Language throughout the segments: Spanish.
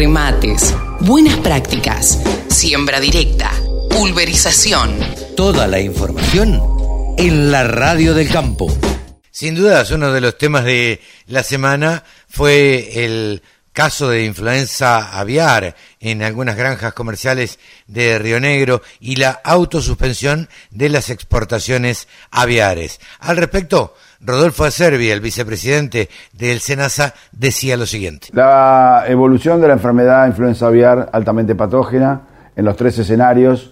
remates, buenas prácticas, siembra directa, pulverización. Toda la información en la radio del campo. Sin dudas, uno de los temas de la semana fue el caso de influenza aviar en algunas granjas comerciales de Río Negro y la autosuspensión de las exportaciones aviares. Al respecto, Rodolfo Acerbi, el vicepresidente del SENASA, decía lo siguiente. La evolución de la enfermedad influenza aviar altamente patógena en los tres escenarios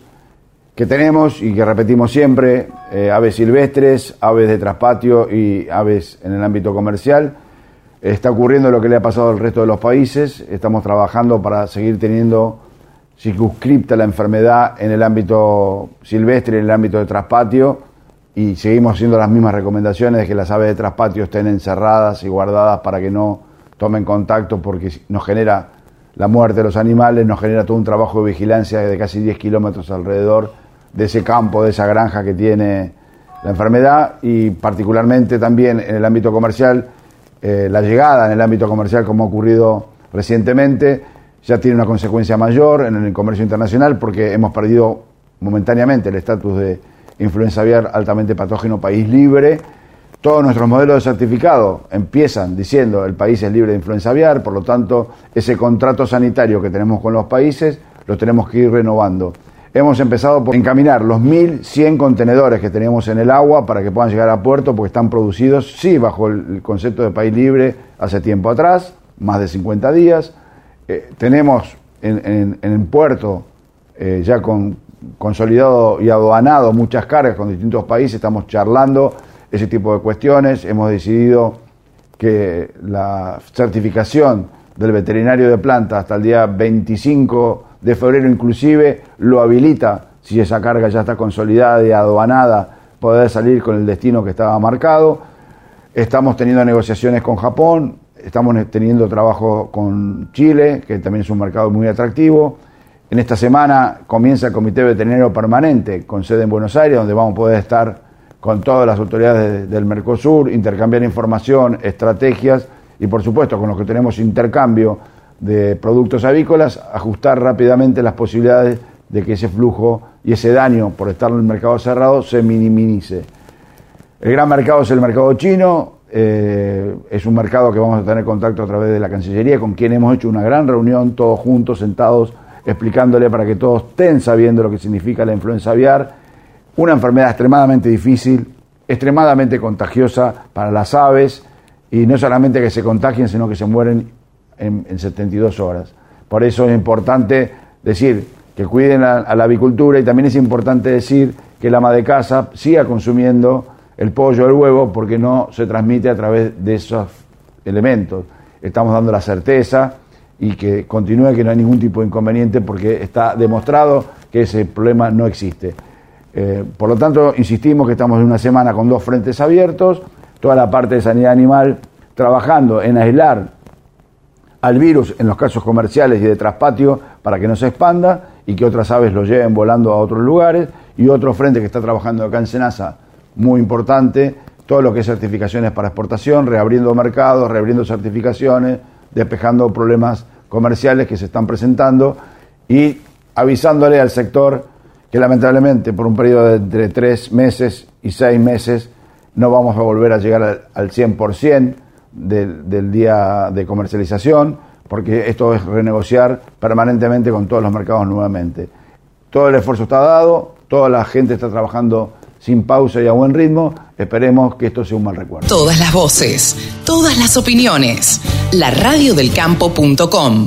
que tenemos y que repetimos siempre, eh, aves silvestres, aves de traspatio y aves en el ámbito comercial, Está ocurriendo lo que le ha pasado al resto de los países. Estamos trabajando para seguir teniendo circunscripta la enfermedad en el ámbito silvestre, en el ámbito de traspatio, y seguimos haciendo las mismas recomendaciones de que las aves de traspatio estén encerradas y guardadas para que no tomen contacto, porque nos genera la muerte de los animales, nos genera todo un trabajo de vigilancia de casi 10 kilómetros alrededor de ese campo, de esa granja que tiene la enfermedad, y particularmente también en el ámbito comercial eh, la llegada en el ámbito comercial como ha ocurrido recientemente ya tiene una consecuencia mayor en el comercio internacional porque hemos perdido momentáneamente el estatus de influenza aviar altamente patógeno país libre. Todos nuestros modelos de certificado empiezan diciendo el país es libre de influenza aviar, por lo tanto ese contrato sanitario que tenemos con los países lo tenemos que ir renovando hemos empezado por encaminar los 1.100 contenedores que tenemos en el agua para que puedan llegar a puerto, porque están producidos, sí, bajo el concepto de país libre hace tiempo atrás, más de 50 días. Eh, tenemos en, en, puerto eh, ya con, consolidado y aduanado muchas cargas con distintos países, estamos charlando ese tipo de cuestiones, hemos decidido que la certificación del veterinario de planta hasta el día 25 de febrero inclusive lo habilita, si esa carga ya está consolidada y aduanada, poder salir con el destino que estaba marcado. Estamos teniendo negociaciones con Japón, estamos teniendo trabajo con Chile, que también es un mercado muy atractivo. En esta semana comienza el Comité Veterinario Permanente con sede en Buenos Aires, donde vamos a poder estar con todas las autoridades del Mercosur, intercambiar información, estrategias y por supuesto con los que tenemos intercambio de productos avícolas, ajustar rápidamente las posibilidades de que ese flujo y ese daño por estar en el mercado cerrado se minimice. El gran mercado es el mercado chino, eh, es un mercado que vamos a tener contacto a través de la Cancillería, con quien hemos hecho una gran reunión, todos juntos, sentados, explicándole para que todos estén sabiendo lo que significa la influenza aviar, una enfermedad extremadamente difícil, extremadamente contagiosa para las aves, y no solamente que se contagien, sino que se mueren en, 72 horas. Por eso es importante decir que cuiden a, la avicultura y también es importante decir que la ama de casa siga consumiendo el pollo el huevo porque no se transmite a través de esos elementos. Estamos dando la certeza y que continúe que no hay ningún tipo de inconveniente porque está demostrado que ese problema no existe. Eh, por lo tanto, insistimos que estamos en una semana con dos frentes abiertos, toda la parte de sanidad animal trabajando en aislar al virus en los casos comerciales y de traspatio para que no se expanda y que otras aves lo lleven volando a otros lugares. Y otro frente que está trabajando acá en Senasa, muy importante, todo lo que es certificaciones para exportación, reabriendo mercados, reabriendo certificaciones, despejando problemas comerciales que se están presentando y avisándole al sector que lamentablemente por un periodo de entre tres meses y seis meses no vamos a volver a llegar al, al 100% del, día de comercialización, porque esto es renegociar permanentemente con todos los mercados nuevamente. Todo el esfuerzo está dado, toda la gente está trabajando sin pausa y a buen ritmo. Esperemos que esto sea un mal recuerdo. Todas las voces, todas las opiniones. La radiodelcampo.com